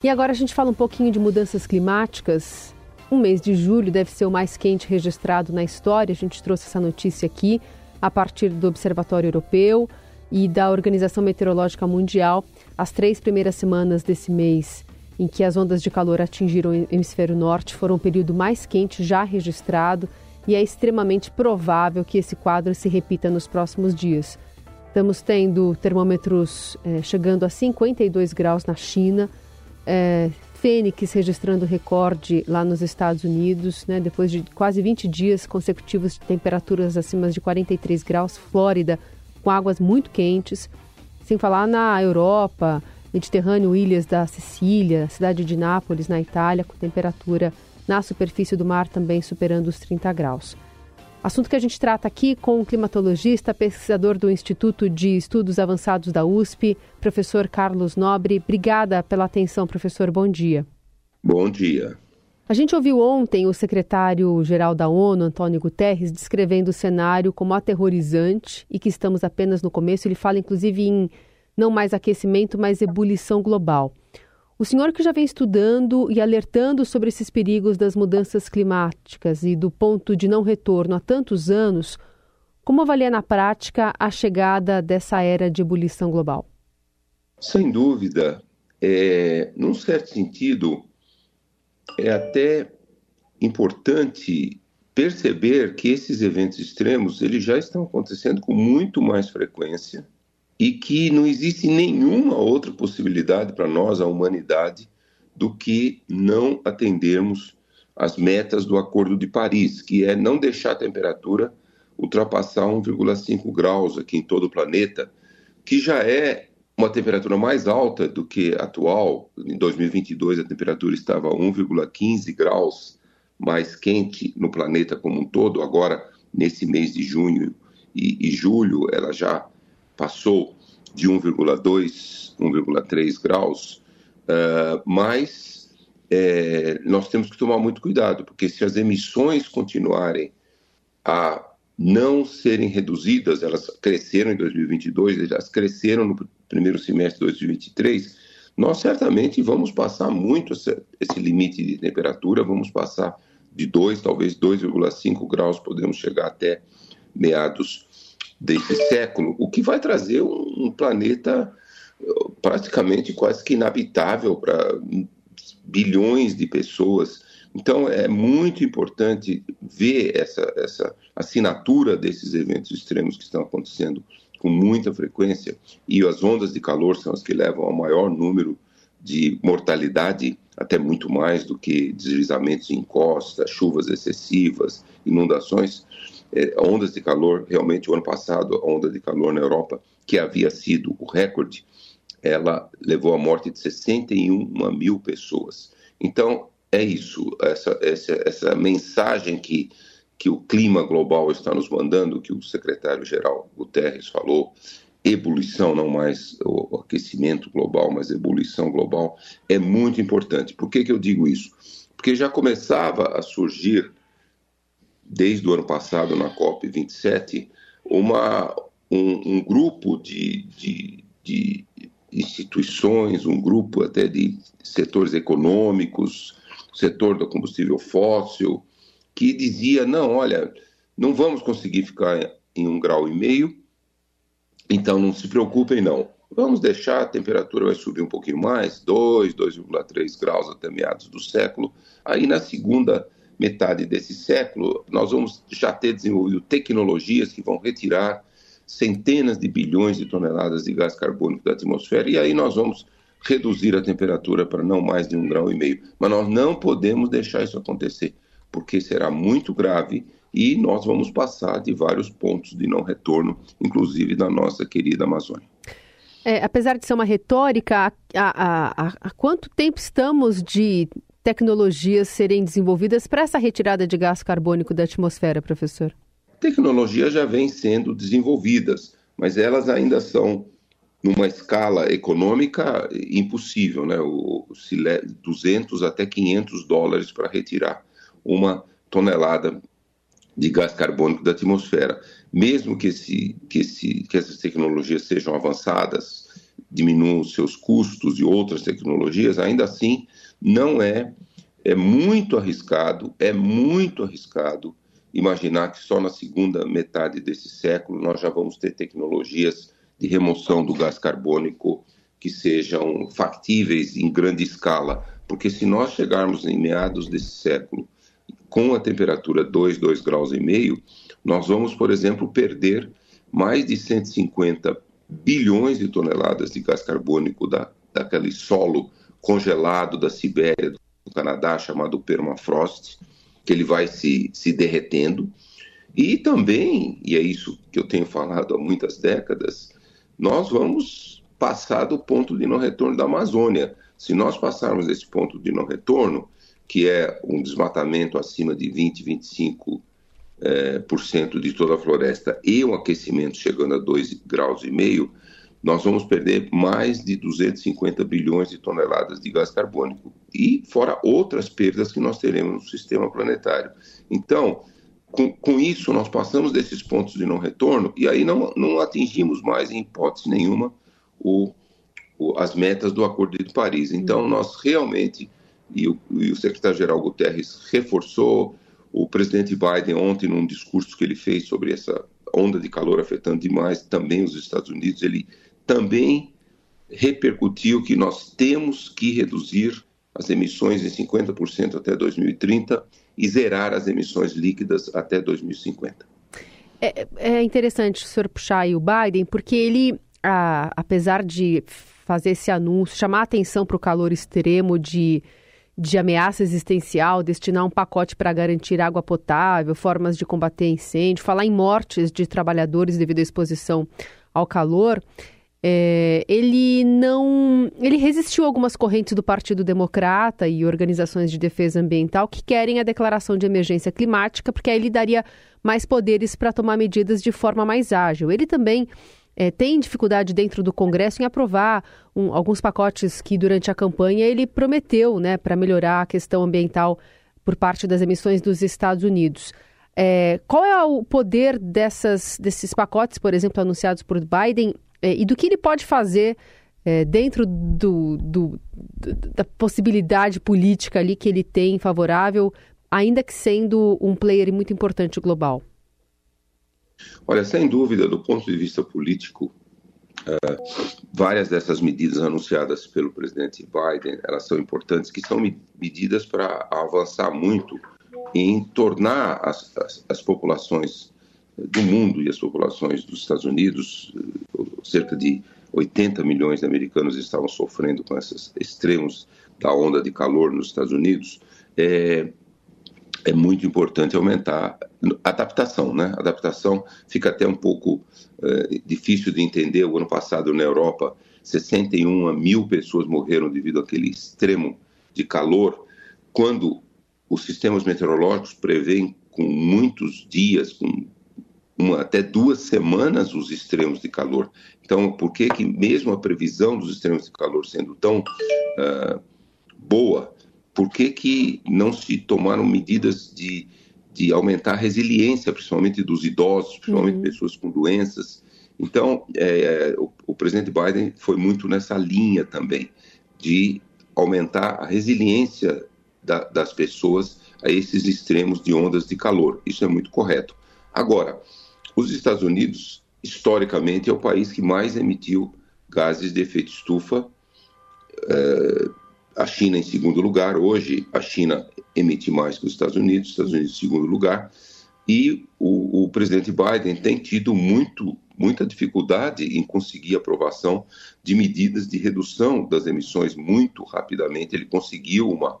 E agora a gente fala um pouquinho de mudanças climáticas. O mês de julho deve ser o mais quente registrado na história. A gente trouxe essa notícia aqui a partir do Observatório Europeu e da Organização Meteorológica Mundial. As três primeiras semanas desse mês em que as ondas de calor atingiram o hemisfério norte foram o período mais quente já registrado e é extremamente provável que esse quadro se repita nos próximos dias. Estamos tendo termômetros eh, chegando a 52 graus na China, é, Fênix registrando recorde lá nos Estados Unidos, né, depois de quase 20 dias consecutivos de temperaturas acima de 43 graus, Flórida com águas muito quentes, sem falar na Europa, Mediterrâneo, ilhas da Sicília, cidade de Nápoles, na Itália, com temperatura na superfície do mar também superando os 30 graus. Assunto que a gente trata aqui com o climatologista, pesquisador do Instituto de Estudos Avançados da USP, professor Carlos Nobre. Obrigada pela atenção, professor. Bom dia. Bom dia. A gente ouviu ontem o secretário-geral da ONU, Antônio Guterres, descrevendo o cenário como aterrorizante e que estamos apenas no começo. Ele fala, inclusive, em não mais aquecimento, mas ebulição global. O senhor que já vem estudando e alertando sobre esses perigos das mudanças climáticas e do ponto de não retorno há tantos anos, como avalia na prática a chegada dessa era de ebulição global? Sem dúvida, é, num certo sentido, é até importante perceber que esses eventos extremos eles já estão acontecendo com muito mais frequência e que não existe nenhuma outra possibilidade para nós, a humanidade, do que não atendermos as metas do Acordo de Paris, que é não deixar a temperatura ultrapassar 1,5 graus aqui em todo o planeta, que já é uma temperatura mais alta do que atual. Em 2022 a temperatura estava 1,15 graus mais quente no planeta como um todo. Agora, nesse mês de junho e, e julho, ela já passou de 1,2, 1,3 graus, uh, mas é, nós temos que tomar muito cuidado, porque se as emissões continuarem a não serem reduzidas, elas cresceram em 2022, elas cresceram no primeiro semestre de 2023, nós certamente vamos passar muito esse, esse limite de temperatura, vamos passar de 2, talvez 2,5 graus, podemos chegar até meados desse século, o que vai trazer um, planeta uh, praticamente quase que inabitável para bilhões de pessoas. Então é muito importante ver essa, essa assinatura desses eventos extremos que estão acontecendo com muita frequência e as ondas de calor são as que levam ao maior número de mortalidade, até muito mais do que deslizamentos em costa, chuvas excessivas, inundações é, ondas de calor, realmente o ano passado, a onda de calor na Europa, que havia sido o recorde, ela levou à morte de 61 mil pessoas. Então, é isso, essa, essa, essa mensagem que, que o clima global está nos mandando, que o secretário-geral Guterres falou, ebulição, não mais o aquecimento global, mas ebulição global, é muito importante. Por que, que eu digo isso? Porque já começava a surgir desde o ano passado na COP27, uma, um, um grupo de, de, de, instituições, um grupo até de setores econômicos, setor do combustível fóssil, que dizia, não, olha, não vamos conseguir ficar em um grau e meio, então não se preocupem não. Vamos deixar, a temperatura vai subir um pouquinho mais, 2, 2,3 graus até meados do século. Aí na segunda metade desse século, nós vamos já ter desenvolvido tecnologias que vão retirar centenas de bilhões de toneladas de gás carbônico da atmosfera, e aí nós vamos reduzir a temperatura para não mais de um grau e meio. Mas nós não podemos deixar isso acontecer, porque será muito grave e nós vamos passar de vários pontos de não retorno, inclusive da nossa querida Amazônia. É, apesar de ser uma retórica, há quanto tempo estamos de tecnologias serem desenvolvidas para essa retirada de gás carbônico da atmosfera, professor? Tecnologias já vêm sendo desenvolvidas, mas elas ainda são numa escala econômica impossível, né? O 200 até 500 dólares para retirar uma tonelada de gás carbônico da atmosfera. Mesmo que, esse, que, esse, que essas tecnologias sejam avançadas, diminuam seus custos e outras tecnologias, ainda assim não é é muito arriscado, é muito arriscado imaginar que só na segunda metade desse século nós já vamos ter tecnologias de remoção do gás carbônico que sejam factíveis em grande escala, porque se nós chegarmos em meados desse século com a temperatura 2, 2 graus e meio, nós vamos, por exemplo, perder mais de 150 bilhões de toneladas de gás carbônico da, daquele solo congelado da Sibéria, do Canadá, chamado permafrost, que ele vai se, se derretendo. E também, e é isso que eu tenho falado há muitas décadas, nós vamos passar do ponto de não retorno da Amazônia. Se nós passarmos esse ponto de não retorno, que é um desmatamento acima de 20, 25 é, por cento de toda a floresta e um aquecimento chegando a 2 graus e meio, nós vamos perder mais de 250 bilhões de toneladas de gás carbônico e fora outras perdas que nós teremos no sistema planetário. Então, com, com isso, nós passamos desses pontos de não retorno e aí não, não atingimos mais, em hipótese nenhuma, o, o, as metas do Acordo de Paris. Então, uhum. nós realmente, e o, e o secretário-geral Guterres reforçou, o presidente Biden, ontem, num discurso que ele fez sobre essa onda de calor afetando demais também os Estados Unidos, ele também repercutiu que nós temos que reduzir as emissões em 50% até 2030 e zerar as emissões líquidas até 2050. É, é interessante o senhor puxar aí o Biden, porque ele, apesar de fazer esse anúncio, chamar atenção para o calor extremo de, de ameaça existencial, destinar um pacote para garantir água potável, formas de combater incêndio, falar em mortes de trabalhadores devido à exposição ao calor, é, ele não. Ele resistiu a algumas correntes do Partido Democrata e organizações de defesa ambiental que querem a declaração de emergência climática, porque aí ele daria mais poderes para tomar medidas de forma mais ágil. Ele também é, tem dificuldade dentro do Congresso em aprovar um, alguns pacotes que, durante a campanha, ele prometeu né, para melhorar a questão ambiental por parte das emissões dos Estados Unidos. É, qual é o poder dessas, desses pacotes, por exemplo, anunciados por Biden é, e do que ele pode fazer é, dentro do, do, da possibilidade política ali que ele tem favorável, ainda que sendo um player muito importante global? Olha, sem dúvida, do ponto de vista político, uh, várias dessas medidas anunciadas pelo presidente Biden, elas são importantes, que são medidas para avançar muito em tornar as, as, as populações do mundo e as populações dos Estados Unidos, cerca de 80 milhões de americanos estavam sofrendo com esses extremos da onda de calor nos Estados Unidos, é, é muito importante aumentar adaptação, né? Adaptação fica até um pouco é, difícil de entender. O ano passado na Europa, 61 mil pessoas morreram devido àquele extremo de calor, quando os sistemas meteorológicos prevêem com muitos dias, com uma, até duas semanas os extremos de calor. Então, por que que mesmo a previsão dos extremos de calor sendo tão uh, boa, por que que não se tomaram medidas de, de aumentar a resiliência, principalmente dos idosos, principalmente uhum. pessoas com doenças? Então, é, o, o presidente Biden foi muito nessa linha também, de aumentar a resiliência da, das pessoas a esses extremos de ondas de calor. Isso é muito correto. Agora, os Estados Unidos, historicamente, é o país que mais emitiu gases de efeito estufa. É, a China em segundo lugar. Hoje, a China emite mais que os Estados Unidos, os Estados Unidos em segundo lugar. E o, o presidente Biden tem tido muito, muita dificuldade em conseguir aprovação de medidas de redução das emissões muito rapidamente. Ele conseguiu uma,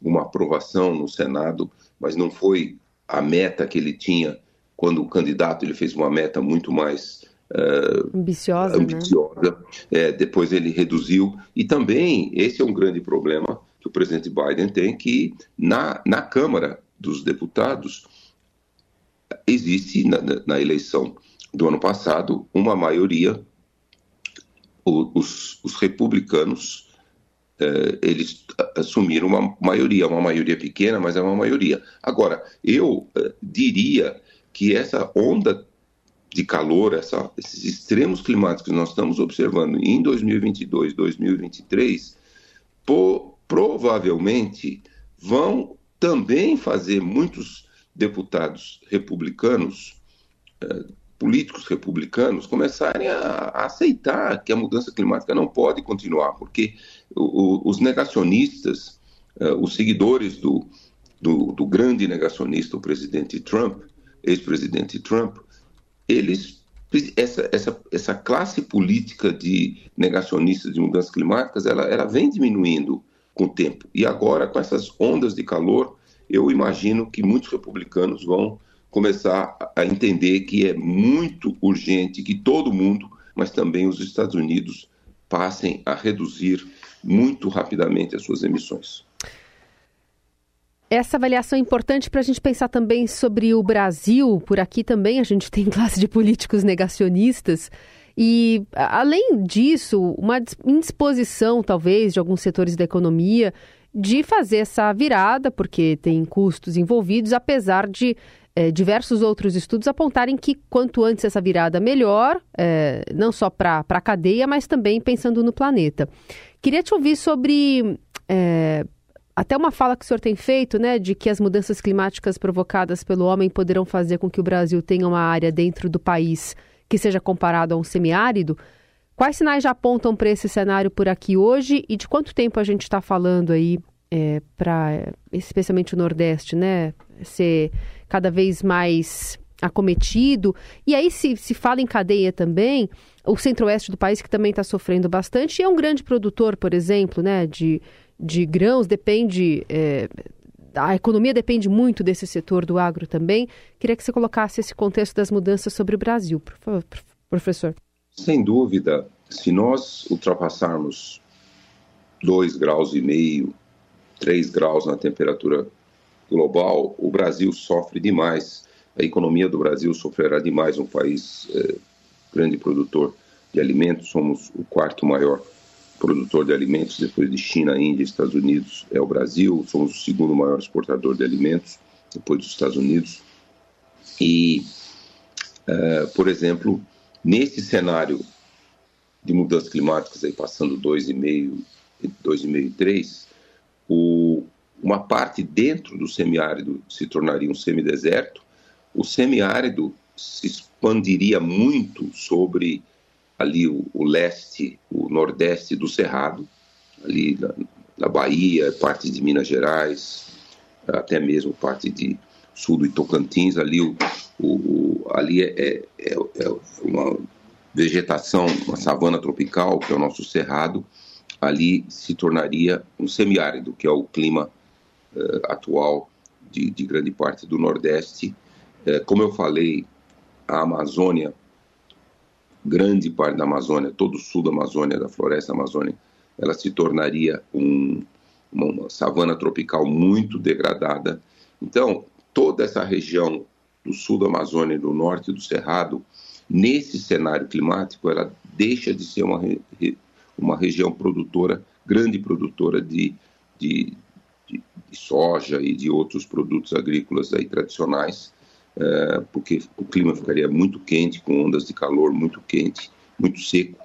uma aprovação no Senado, mas não foi a meta que ele tinha quando o candidato ele fez uma meta muito mais uh, ambiciosa, ambiciosa. Né? É, depois ele reduziu e também esse é um grande problema que o presidente Biden tem que na, na Câmara dos Deputados existe na, na eleição do ano passado uma maioria os, os republicanos eh, eles assumiram uma maioria, uma maioria pequena, mas é uma maioria. Agora, eu eh, diria que essa onda de calor, essa, esses extremos climáticos que nós estamos observando em 2022, 2023, po, provavelmente vão também fazer muitos deputados republicanos, eh, políticos republicanos, começarem a, a, aceitar que a mudança climática não pode continuar, porque o, o, os negacionistas, eh, os seguidores do, do, do grande negacionista, o presidente Trump, ex-presidente Trump, eles essa, essa, essa classe política de negacionistas de mudanças climáticas, ela, ela vem diminuindo com o tempo. E agora, com essas ondas de calor, eu imagino que muitos republicanos vão começar a entender que é muito urgente que todo mundo, mas também os Estados Unidos, passem a reduzir muito rapidamente as suas emissões. Essa avaliação é importante para a gente pensar também sobre o Brasil. Por aqui também a gente tem classe de políticos negacionistas. E, além disso, uma indisposição, talvez, de alguns setores da economia de fazer essa virada, porque tem custos envolvidos, apesar de é, diversos outros estudos apontarem que quanto antes essa virada, melhor, é, não só para a cadeia, mas também pensando no planeta. Queria te ouvir sobre. É, até uma fala que o senhor tem feito, né, de que as mudanças climáticas provocadas pelo homem poderão fazer com que o Brasil tenha uma área dentro do país que seja comparado a um semiárido. Quais sinais já apontam para esse cenário por aqui hoje e de quanto tempo a gente está falando aí é, para, especialmente o Nordeste, né, ser cada vez mais acometido. E aí se, se fala em cadeia também, o centro-oeste do país que também está sofrendo bastante, e é um grande produtor, por exemplo, né, de, de grãos, depende. É, a economia depende muito desse setor do agro também. Queria que você colocasse esse contexto das mudanças sobre o Brasil, por favor, professor. Sem dúvida, se nós ultrapassarmos 2 graus e meio, 3 graus na temperatura global, o Brasil sofre demais. A economia do Brasil sofrerá demais. Um país é, grande produtor de alimentos, somos o quarto maior produtor de alimentos depois de China, Índia e Estados Unidos é o Brasil. Somos o segundo maior exportador de alimentos depois dos Estados Unidos. E, é, por exemplo, nesse cenário de mudanças climáticas aí passando 2,5, 2,5 3, o, uma parte dentro do semiárido se tornaria um semideserto, o semiárido se expandiria muito sobre ali o, o leste, o nordeste do Cerrado, ali na, na, Bahia, parte de Minas Gerais, até mesmo parte de sul do Tocantins, ali, o, o ali é, é, é, é uma vegetação, uma savana tropical, que é o nosso Cerrado, ali se tornaria um semiárido, que é o clima uh, atual de, de, grande parte do Nordeste. Uh, como eu falei, a Amazônia, grande parte da Amazônia, todo o sul da Amazônia, da floresta amazônica, ela se tornaria um, uma, savana tropical muito degradada. Então, toda essa região do sul da Amazônia e do norte do Cerrado, nesse cenário climático, ela deixa de ser uma, uma região produtora, grande produtora de, de, de, de soja e de outros produtos agrícolas aí tradicionais, é, porque o clima ficaria muito quente, com ondas de calor muito quente, muito seco.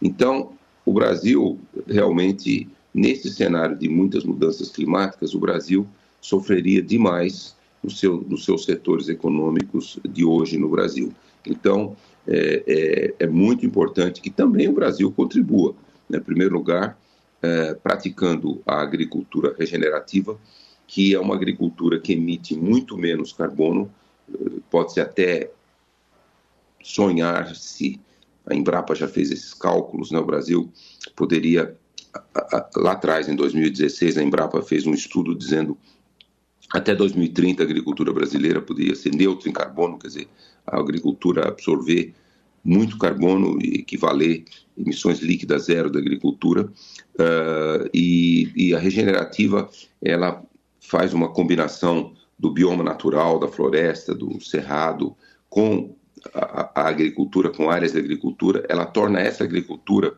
Então, o Brasil realmente, nesse cenário de muitas mudanças climáticas, o Brasil sofreria demais no seu, nos seus setores econômicos de hoje no Brasil. Então, é, é, é muito importante que também o Brasil contribua. Né? Em primeiro lugar, é, praticando a agricultura regenerativa, que é uma agricultura que emite muito menos carbono, pode-se até sonhar se a Embrapa já fez esses cálculos, né? o Brasil poderia, lá atrás, em 2016, a Embrapa fez um estudo dizendo até 2030 a agricultura brasileira poderia ser neutra em carbono, quer dizer, a agricultura absorver muito carbono e equivaler emissões líquidas zero da agricultura. Uh, e, e, a regenerativa, ela faz uma combinação do bioma natural, da floresta, do cerrado, com a, a agricultura, com áreas de agricultura, ela torna essa agricultura,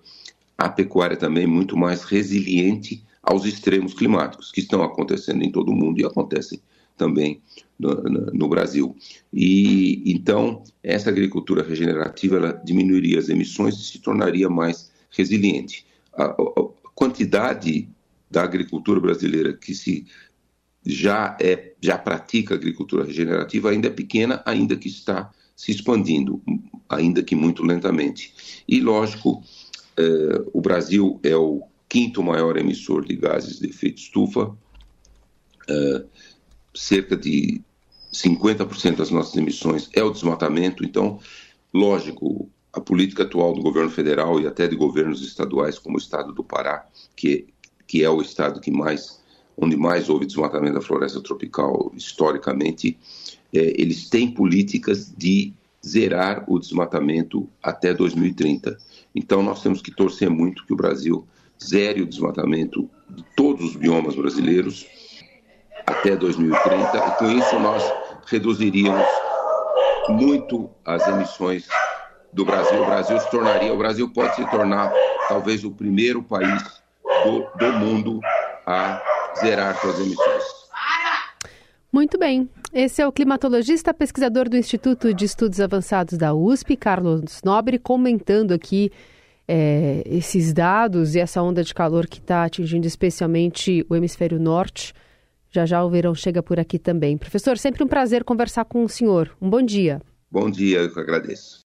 a pecuária também, muito mais resiliente aos extremos climáticos que estão acontecendo em todo o mundo e acontecem também no, no, Brasil. E então essa agricultura regenerativa ela diminuiria as emissões e se tornaria mais resiliente. A, a quantidade da agricultura brasileira que se já é já pratica agricultura regenerativa ainda é pequena, ainda que está se expandindo, ainda que muito lentamente. E lógico, eh, o Brasil é o quinto maior emissor de gases de efeito estufa, eh, cerca de 50% das nossas emissões é o desmatamento, então, lógico, a política atual do governo federal e até de governos estaduais, como o estado do Pará, que, que é o estado que mais, onde mais houve desmatamento da floresta tropical historicamente, é, eles têm políticas de zerar o desmatamento até 2030. Então, nós temos que torcer muito que o Brasil zere o desmatamento de todos os biomas brasileiros até 2030, e com isso nós reduziríamos muito as emissões do Brasil. O Brasil se tornaria, o Brasil pode se tornar talvez o primeiro país do, do mundo a zerar suas emissões. Muito bem. Esse é o climatologista, pesquisador do Instituto de Estudos Avançados da USP, Carlos Nobre, comentando aqui é, esses dados e essa onda de calor que está atingindo especialmente o hemisfério norte. Já já o verão chega por aqui também. Professor, sempre um prazer conversar com o senhor. Um bom dia. Bom dia, eu que agradeço.